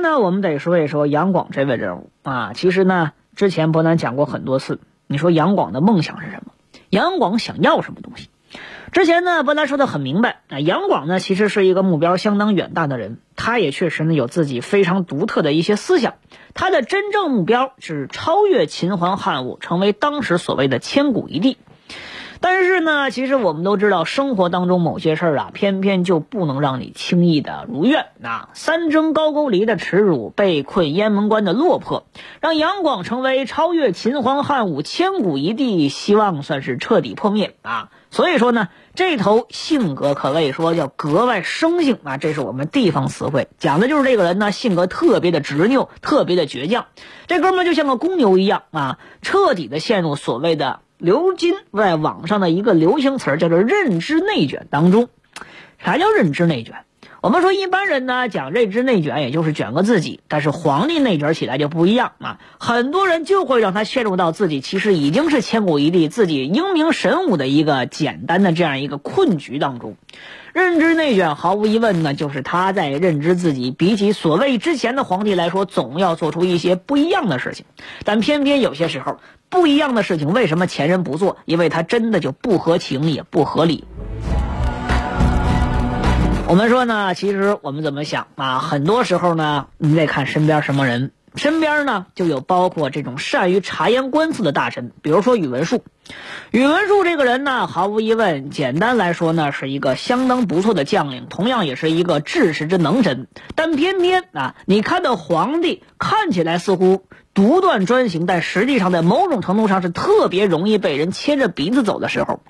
那，我们得说一说杨广这位人物啊。其实呢，之前伯南讲过很多次。你说杨广的梦想是什么？杨广想要什么东西？之前呢，伯南说的很明白啊。杨广呢，其实是一个目标相当远大的人，他也确实呢有自己非常独特的一些思想。他的真正目标是超越秦皇汉武，成为当时所谓的千古一帝。但是呢，其实我们都知道，生活当中某些事儿啊，偏偏就不能让你轻易的如愿啊。三征高句丽的耻辱，被困雁门关的落魄，让杨广成为超越秦皇汉武、千古一帝，希望算是彻底破灭啊。所以说呢，这头性格可谓说叫格外生性啊。这是我们地方词汇，讲的就是这个人呢，性格特别的执拗，特别的倔强。这哥们就像个公牛一样啊，彻底的陷入所谓的。流金在网上的一个流行词叫做“认知内卷”当中，啥叫认知内卷？我们说一般人呢讲认知内卷，也就是卷个自己，但是皇帝内卷起来就不一样啊！很多人就会让他陷入到自己其实已经是千古一帝、自己英明神武的一个简单的这样一个困局当中。认知内卷毫无疑问呢，就是他在认知自己比起所谓之前的皇帝来说，总要做出一些不一样的事情，但偏偏有些时候。不一样的事情，为什么前人不做？因为他真的就不合情，也不合理。我们说呢，其实我们怎么想啊？很多时候呢，你得看身边什么人。身边呢，就有包括这种善于察言观色的大臣，比如说宇文述。宇文述这个人呢，毫无疑问，简单来说呢，是一个相当不错的将领，同样也是一个治世之能臣。但偏偏啊，你看到皇帝看起来似乎独断专行，但实际上在某种程度上是特别容易被人牵着鼻子走的时候，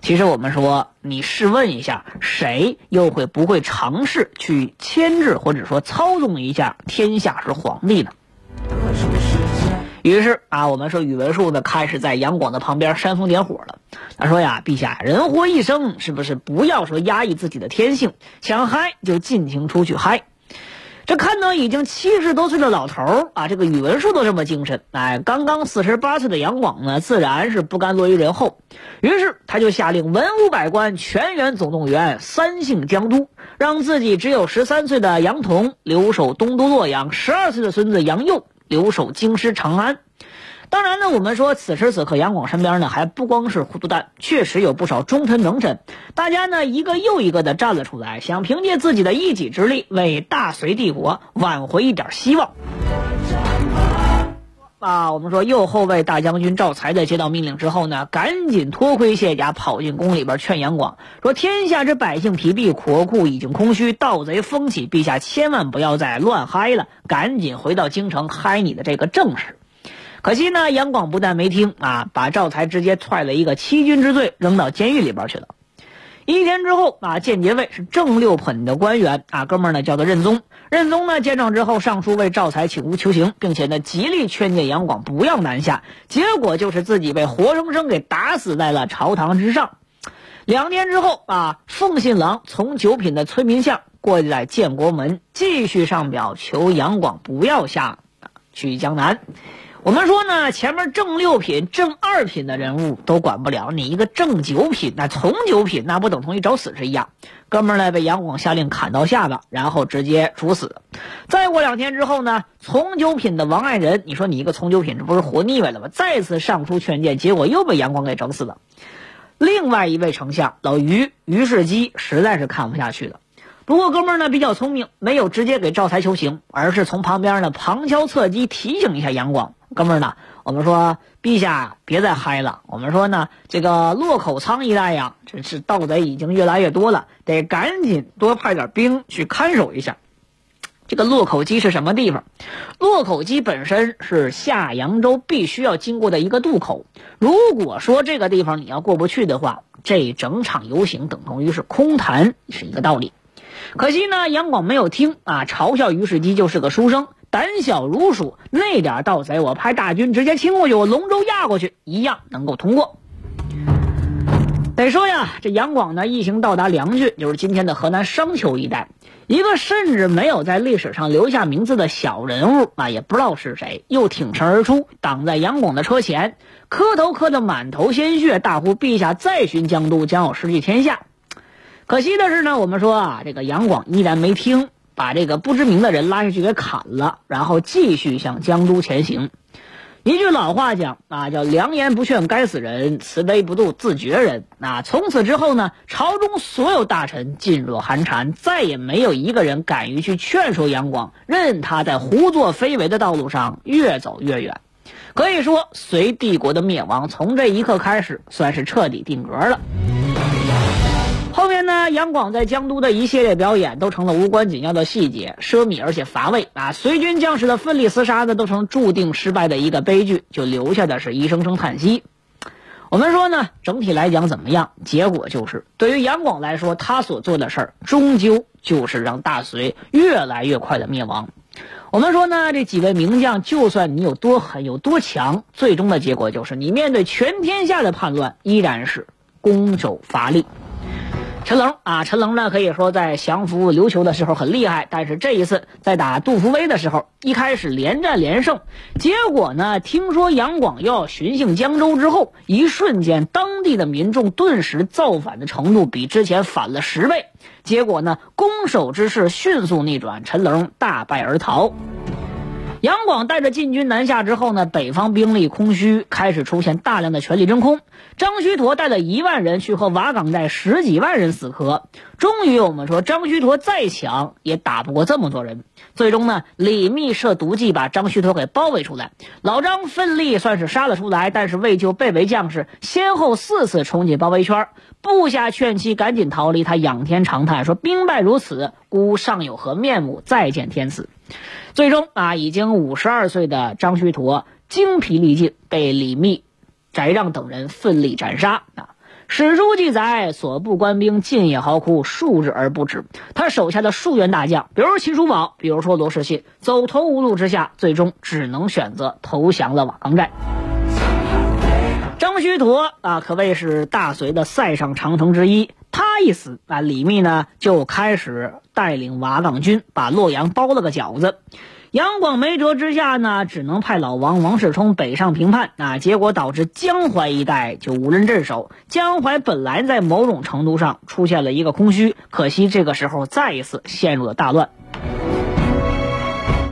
其实我们说，你试问一下，谁又会不会尝试去牵制或者说操纵一下天下是皇帝呢？于是啊，我们说宇文述呢，开始在杨广的旁边煽风点火了。他说呀：“陛下，人活一生，是不是不要说压抑自己的天性，想嗨就尽情出去嗨。”这看到已经七十多岁的老头儿啊，这个宇文述都这么精神，哎，刚刚四十八岁的杨广呢，自然是不甘落于人后。于是他就下令文武百官全员总动员，三姓江都，让自己只有十三岁的杨童留守东都洛阳，十二岁的孙子杨佑。留守京师长安。当然呢，我们说此时此刻杨广身边呢还不光是糊涂蛋，确实有不少忠臣能臣。大家呢一个又一个的站了出来，想凭借自己的一己之力为大隋帝国挽回一点希望。啊，我们说右后卫大将军赵才在接到命令之后呢，赶紧脱盔卸甲跑进宫里边劝杨广说：“天下之百姓疲弊，国库已经空虚，盗贼风起，陛下千万不要再乱嗨了，赶紧回到京城嗨你的这个正事。”可惜呢，杨广不但没听啊，把赵才直接踹了一个欺君之罪，扔到监狱里边去了。一天之后啊，间谍卫是正六品的官员啊，哥们儿呢叫做任宗。任宗呢见状之后，上书为赵才请屋求情，并且呢极力劝谏杨广不要南下。结果就是自己被活生生给打死在了朝堂之上。两天之后啊，奉信郎从九品的崔明相过来建国门，继续上表求杨广不要下去江南。我们说呢，前面正六品、正二品的人物都管不了，你一个正九品，那从九品，那不等同于找死是一样。哥们儿呢被杨广下令砍到下巴，然后直接处死。再过两天之后呢，从九品的王爱仁，你说你一个从九品，这不是活腻歪了吗？再次上书劝谏，结果又被杨广给整死了。另外一位丞相老于于世基实在是看不下去了。不过哥们儿呢比较聪明，没有直接给赵才求情，而是从旁边呢旁敲侧击提醒一下杨广。哥们儿呢？我们说，陛下别再嗨了。我们说呢，这个洛口仓一带呀，这是盗贼已经越来越多了，得赶紧多派点兵去看守一下。这个洛口矶是什么地方？洛口矶本身是下扬州必须要经过的一个渡口。如果说这个地方你要过不去的话，这整场游行等同于是空谈，是一个道理。可惜呢，杨广没有听啊，嘲笑于世基就是个书生。胆小如鼠，那点盗贼，我派大军直接清过去，我龙舟压过去，一样能够通过。得说呀，这杨广呢一行到达梁郡，就是今天的河南商丘一带，一个甚至没有在历史上留下名字的小人物啊，也不知道是谁，又挺身而出，挡在杨广的车前，磕头磕得满头鲜血，大呼陛下再寻江都，将有失去天下。可惜的是呢，我们说啊，这个杨广依然没听，把这个不知名的人拉下去给砍了，然后继续向江都前行。一句老话讲啊，叫良言不劝该死人，慈悲不度自绝人。那从此之后呢，朝中所有大臣噤若寒蝉，再也没有一个人敢于去劝说杨广，任他在胡作非为的道路上越走越远。可以说，隋帝国的灭亡从这一刻开始，算是彻底定格了。杨广在江都的一系列表演都成了无关紧要的细节，奢靡而且乏味啊！随军将士的奋力厮杀呢，都成注定失败的一个悲剧，就留下的是一声声叹息。我们说呢，整体来讲怎么样？结果就是，对于杨广来说，他所做的事儿，终究就是让大隋越来越快的灭亡。我们说呢，这几位名将，就算你有多狠有多强，最终的结果就是，你面对全天下的叛乱，依然是攻守乏力。陈龙啊，陈龙呢，可以说在降服琉球的时候很厉害，但是这一次在打杜伏威的时候，一开始连战连胜，结果呢，听说杨广要巡幸江州之后，一瞬间当地的民众顿时造反的程度比之前反了十倍，结果呢，攻守之势迅速逆转，陈龙大败而逃。杨广带着禁军南下之后呢，北方兵力空虚，开始出现大量的权力真空。张须陀带了一万人去和瓦岗寨十几万人死磕，终于我们说张须陀再强也打不过这么多人。最终呢，李密设毒计把张须陀给包围出来，老张奋力算是杀了出来，但是为救被围将士，先后四次冲进包围圈，部下劝其赶紧逃离，他仰天长叹说：“兵败如此，孤尚有何面目再见天子？”最终啊，已经五十二岁的张须陀精疲力尽，被李密、翟让等人奋力斩杀啊。史书记载，所部官兵尽夜嚎哭数日而不止。他手下的数员大将，比如秦叔宝，比如说罗士信，走投无路之下，最终只能选择投降了瓦岗寨。张须陀啊，可谓是大隋的塞上长城之一。他一死啊，李密呢就开始带领瓦岗军把洛阳包了个饺子。杨广没辙之下呢，只能派老王王世充北上平叛啊，结果导致江淮一带就无人镇守。江淮本来在某种程度上出现了一个空虚，可惜这个时候再一次陷入了大乱。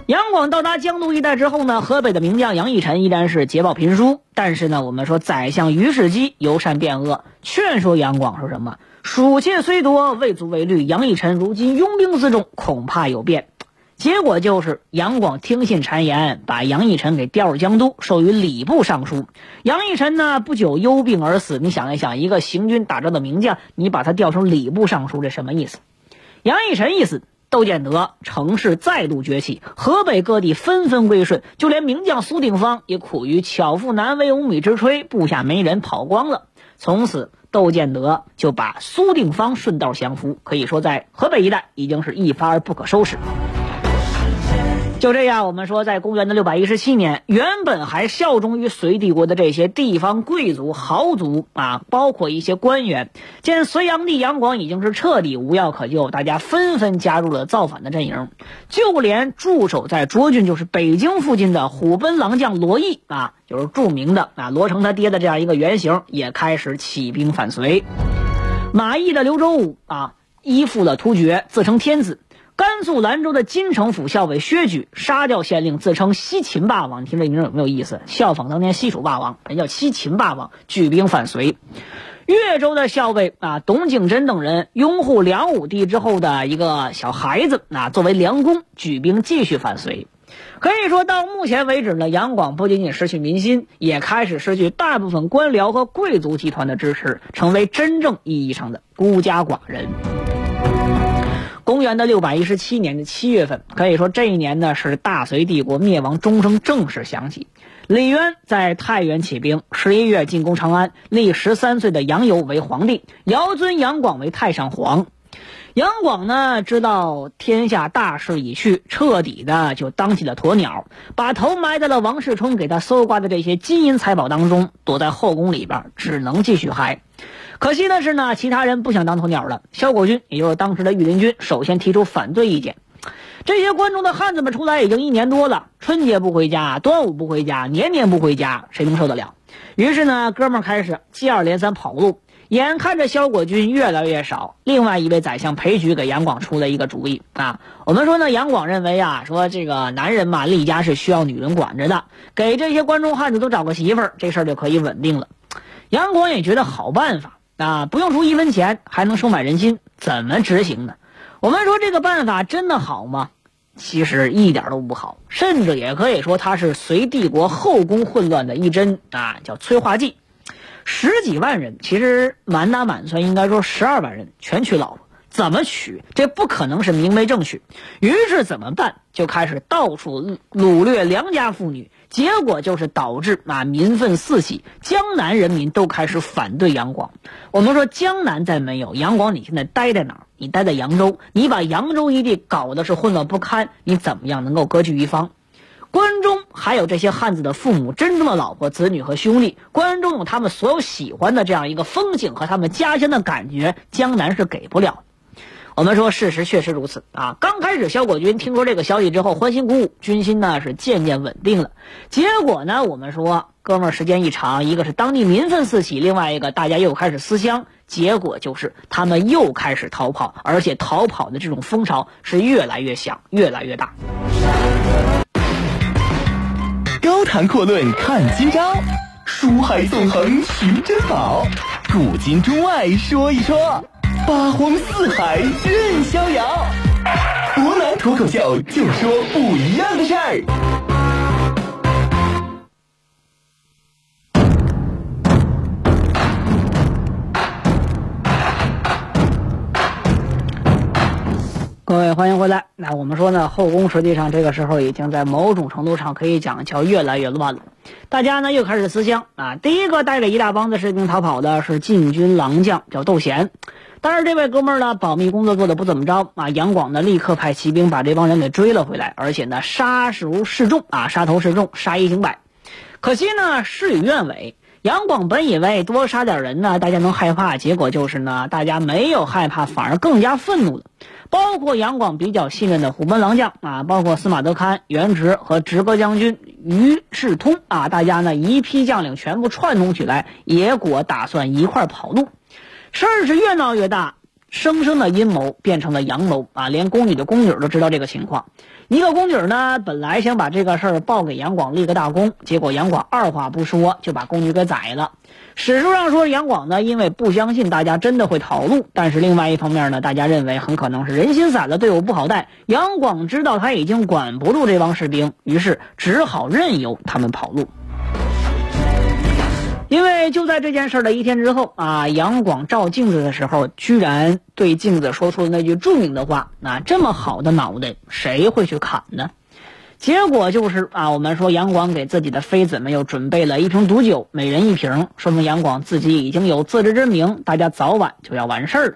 杨广到达江都一带之后呢，河北的名将杨义臣依然是捷报频书。但是呢，我们说宰相于世基由善变恶，劝说杨广说什么？蜀妾虽多，未足为虑。杨义臣如今拥兵自重，恐怕有变。结果就是杨广听信谗言，把杨义臣给调入江都，授予礼部尚书。杨义臣呢，不久忧病而死。你想一想，一个行军打仗的名将，你把他调成礼部尚书，这什么意思？杨义臣一死，窦建德城势再度崛起，河北各地纷纷归顺，就连名将苏定方也苦于巧妇难为无米之炊，部下没人跑光了。从此，窦建德就把苏定方顺道降服，可以说在河北一带已经是一发而不可收拾。就这样，我们说，在公元的六百一十七年，原本还效忠于隋帝国的这些地方贵族豪族啊，包括一些官员，见隋炀帝杨广已经是彻底无药可救，大家纷纷加入了造反的阵营。就连驻守在涿郡，就是北京附近的虎贲郎将罗毅啊，就是著名的啊罗成他爹的这样一个原型，也开始起兵反隋。马邑的刘周武啊，依附了突厥，自称天子。甘肃兰州的金城府校尉薛举杀掉县令，自称西秦霸王。你听这名字有没有意思？效仿当年西楚霸王，人叫西秦霸王，举兵反隋。越州的校尉啊，董景真等人拥护梁武帝之后的一个小孩子啊，作为梁公，举兵继续反隋。可以说到目前为止呢，杨广不仅仅失去民心，也开始失去大部分官僚和贵族集团的支持，成为真正意义上的孤家寡人。公元的六百一十七年的七月份，可以说这一年呢是大隋帝国灭亡钟声正式响起。李渊在太原起兵，十一月进攻长安，立十三岁的杨由为皇帝，遥尊杨广为太上皇。杨广呢，知道天下大势已去，彻底的就当起了鸵鸟，把头埋在了王世充给他搜刮的这些金银财宝当中，躲在后宫里边，只能继续嗨。可惜的是呢，其他人不想当鸵鸟了。萧果军，也就是当时的御林军，首先提出反对意见。这些关中的汉子们出来已经一年多了，春节不回家，端午不回家，年年不回家，谁能受得了？于是呢，哥们儿开始接二连三跑路。眼看着萧果军越来越少，另外一位宰相裴矩给杨广出了一个主意啊。我们说呢，杨广认为啊，说这个男人嘛，立家是需要女人管着的，给这些关中汉子都找个媳妇儿，这事儿就可以稳定了。杨广也觉得好办法啊，不用出一分钱，还能收买人心，怎么执行呢？我们说这个办法真的好吗？其实一点都不好，甚至也可以说它是隋帝国后宫混乱的一针啊，叫催化剂。十几万人，其实满打满算应该说十二万人全娶老婆，怎么娶？这不可能是明媒正娶。于是怎么办？就开始到处掳掠良家妇女，结果就是导致啊民愤四起，江南人民都开始反对杨广。我们说江南再没有杨广，你现在待在哪儿？你待在扬州，你把扬州一地搞得是混乱不堪，你怎么样能够割据一方？关中还有这些汉子的父母，真正的老婆、子女和兄弟。关中有他们所有喜欢的这样一个风景和他们家乡的感觉，江南是给不了。我们说事实确实如此啊！刚开始萧果军听说这个消息之后，欢欣鼓舞，军心呢是渐渐稳定了。结果呢，我们说哥们儿时间一长，一个是当地民愤四起，另外一个大家又开始思乡，结果就是他们又开始逃跑，而且逃跑的这种风潮是越来越响，越来越大。高谈阔论看今朝，书海纵横寻珍宝，古今中外说一说，八荒四海任逍遥。湖南脱口秀就说不一样的事儿。各位欢迎回来。那我们说呢，后宫实际上这个时候已经在某种程度上可以讲叫越来越乱了。大家呢又开始思乡啊。第一个带着一大帮子士兵逃跑的是禁军郎将，叫窦贤。但是这位哥们儿呢，保密工作做的不怎么着啊。杨广呢立刻派骑兵把这帮人给追了回来，而且呢杀熟示众啊，杀头示众，杀一儆百。可惜呢事与愿违。杨广本以为多杀点人呢，大家能害怕，结果就是呢，大家没有害怕，反而更加愤怒了。包括杨广比较信任的虎贲郎将啊，包括司马德堪、元直和直阁将军于世通啊，大家呢一批将领全部串通起来，野果打算一块跑路。事儿是越闹越大，生生的阴谋变成了阳谋啊！连宫里的宫女都知道这个情况。一个宫女呢，本来想把这个事儿报给杨广立个大功，结果杨广二话不说就把宫女给宰了。史书上说杨广呢，因为不相信大家真的会逃路，但是另外一方面呢，大家认为很可能是人心散了，队伍不好带。杨广知道他已经管不住这帮士兵，于是只好任由他们跑路。因为就在这件事的一天之后啊，杨广照镜子的时候，居然对镜子说出了那句著名的话：“啊，这么好的脑袋，谁会去砍呢？”结果就是啊，我们说杨广给自己的妃子们又准备了一瓶毒酒，每人一瓶，说明杨广自己已经有自知之明，大家早晚就要完事儿了。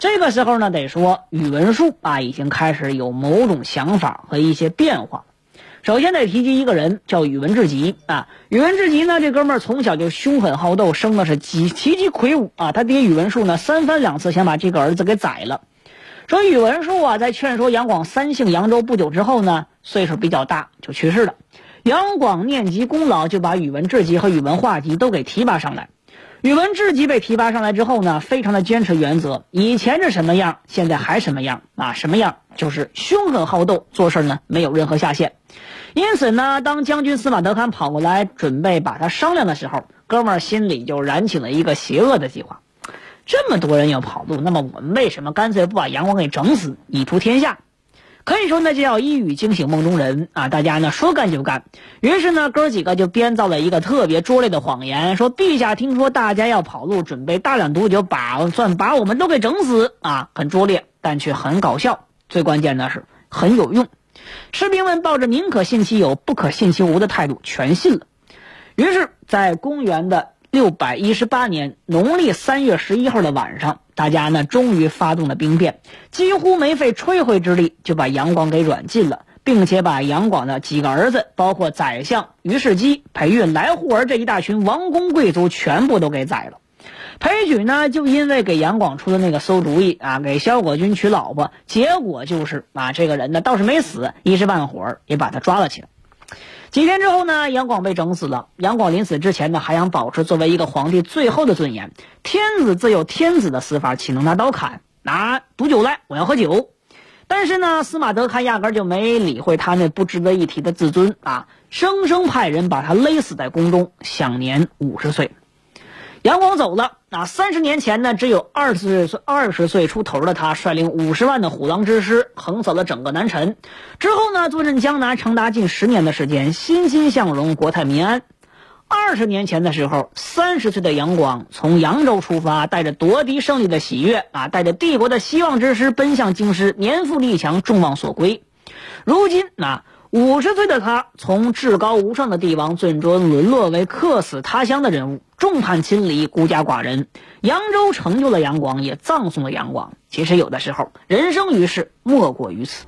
这个时候呢，得说宇文述啊，已经开始有某种想法和一些变化。首先得提及一个人，叫宇文智吉啊。宇文智吉呢，这哥们儿从小就凶狠好斗，生的是极奇极魁梧啊。他爹宇文述呢，三番两次想把这个儿子给宰了。说宇文述啊，在劝说杨广三姓扬州不久之后呢，岁数比较大，就去世了。杨广念及功劳，就把宇文智吉和宇文化及都给提拔上来。宇文智吉被提拔上来之后呢，非常的坚持原则，以前是什么样，现在还什么样啊？什么样就是凶狠好斗，做事呢没有任何下限。因此呢，当将军司马德堪跑过来准备把他商量的时候，哥们儿心里就燃起了一个邪恶的计划。这么多人要跑路，那么我们为什么干脆不把杨广给整死，以图天下？可以说那就叫一语惊醒梦中人啊！大家呢说干就干，于是呢哥几个就编造了一个特别拙劣的谎言，说陛下听说大家要跑路，准备大量毒酒，把算把我们都给整死啊！很拙劣，但却很搞笑。最关键的是很有用。士兵们抱着宁可信其有，不可信其无的态度，全信了。于是，在公元的六百一十八年农历三月十一号的晚上，大家呢终于发动了兵变，几乎没费吹灰之力就把杨广给软禁了，并且把杨广的几个儿子，包括宰相于世基、裴玉、来护儿这一大群王公贵族，全部都给宰了。裴矩呢，就因为给杨广出的那个馊主意啊，给萧果军娶老婆，结果就是啊，这个人呢倒是没死，一时半会儿也把他抓了起来。几天之后呢，杨广被整死了。杨广临死之前呢，还想保持作为一个皇帝最后的尊严。天子自有天子的死法，岂能拿刀砍？拿毒酒来，我要喝酒。但是呢，司马德看压根就没理会他那不值得一提的自尊啊，生生派人把他勒死在宫中，享年五十岁。杨广走了啊！三十年前呢，只有二十岁二十岁出头的他，率领五十万的虎狼之师，横扫了整个南陈。之后呢，坐镇江南长达近十年的时间，欣欣向荣，国泰民安。二十年前的时候，三十岁的杨广从扬州出发，带着夺嫡胜利的喜悦啊，带着帝国的希望之师奔向京师，年富力强，众望所归。如今啊。五十岁的他，从至高无上的帝王，最终沦落为客死他乡的人物，众叛亲离，孤家寡人。扬州成就了杨广，也葬送了杨广。其实有的时候，人生于世，莫过于此。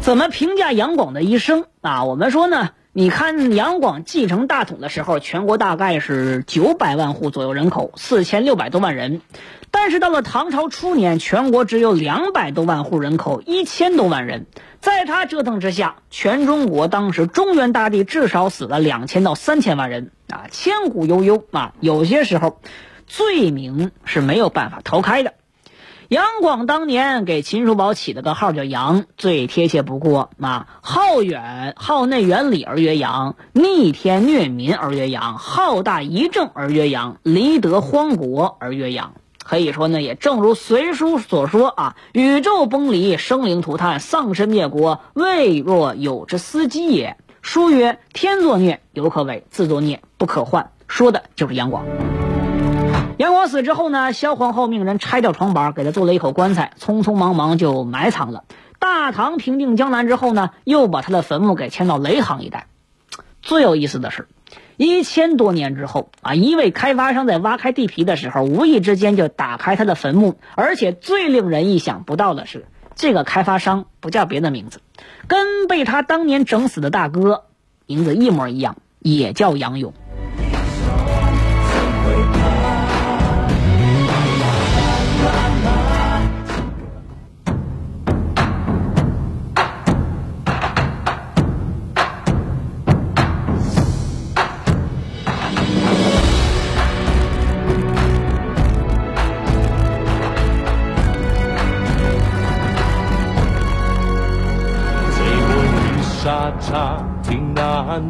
怎么评价杨广的一生啊？我们说呢，你看杨广继承大统的时候，全国大概是九百万户左右人口，四千六百多万人。但是到了唐朝初年，全国只有两百多万户人口，一千多万人。在他折腾之下，全中国当时中原大地至少死了两千到三千万人啊，千古悠悠啊。有些时候，罪名是没有办法逃开的。杨广当年给秦叔宝起了个号叫杨，最贴切不过啊。好远好内远理而曰杨，逆天虐民而曰杨，好大一政而曰杨，离得荒国而曰杨。可以说呢，也正如《隋书》所说啊，宇宙崩离，生灵涂炭，丧身灭国，未若有之司机也。书曰：“天作孽，犹可违；自作孽，不可换。”说的就是杨广。杨广死之后呢，萧皇后命人拆掉床板，给他做了一口棺材，匆匆忙忙就埋藏了。大唐平定江南之后呢，又把他的坟墓给迁到雷杭一带。最有意思的是。一千多年之后啊，一位开发商在挖开地皮的时候，无意之间就打开他的坟墓，而且最令人意想不到的是，这个开发商不叫别的名字，跟被他当年整死的大哥名字一模一样，也叫杨勇。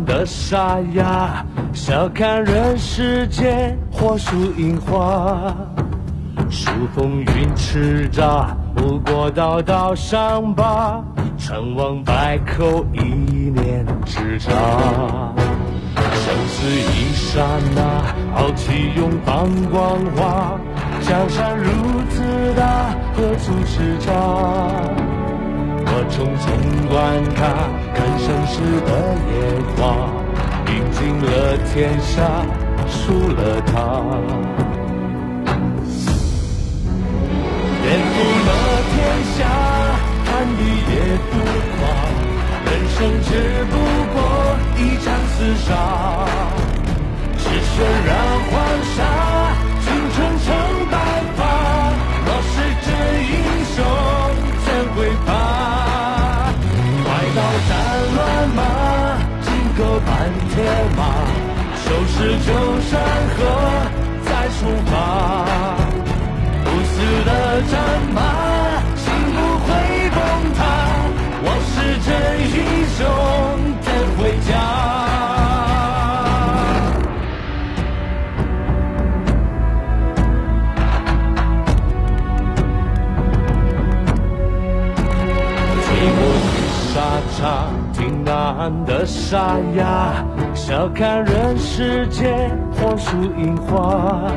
的沙哑，笑看人世间，火树银花，数风云叱咤，不过道道伤疤，成王败寇，一念之差。生死一刹那，豪气永放光华，江山如此大，何处是家？我匆匆观看，看盛世的烟花，赢尽了天下，输了他。颠覆了天下，看一夜浮华，人生只不过一场厮杀，是旧山河，再出发。不死的战马，沙场。难的沙哑，笑看人世间，火树银花，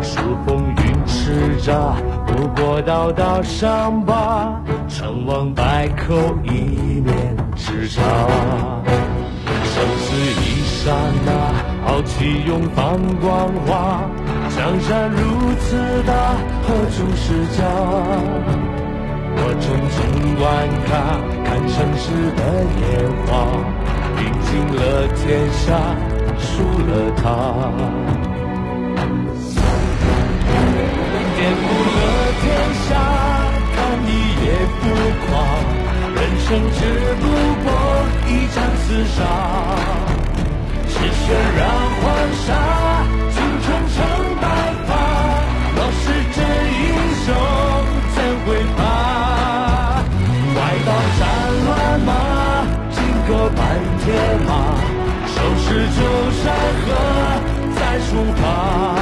数风云叱咤，不过道道伤疤，成王败寇，一念之差，生死一。刹那，豪气永放光华。江山如此大，何处是家？我匆匆观看，看城市的烟花，赢尽了天下，输了他。颠覆了天下，看一夜浮夸。人生只不过一场厮杀，是血染黄沙，旧山河再出发。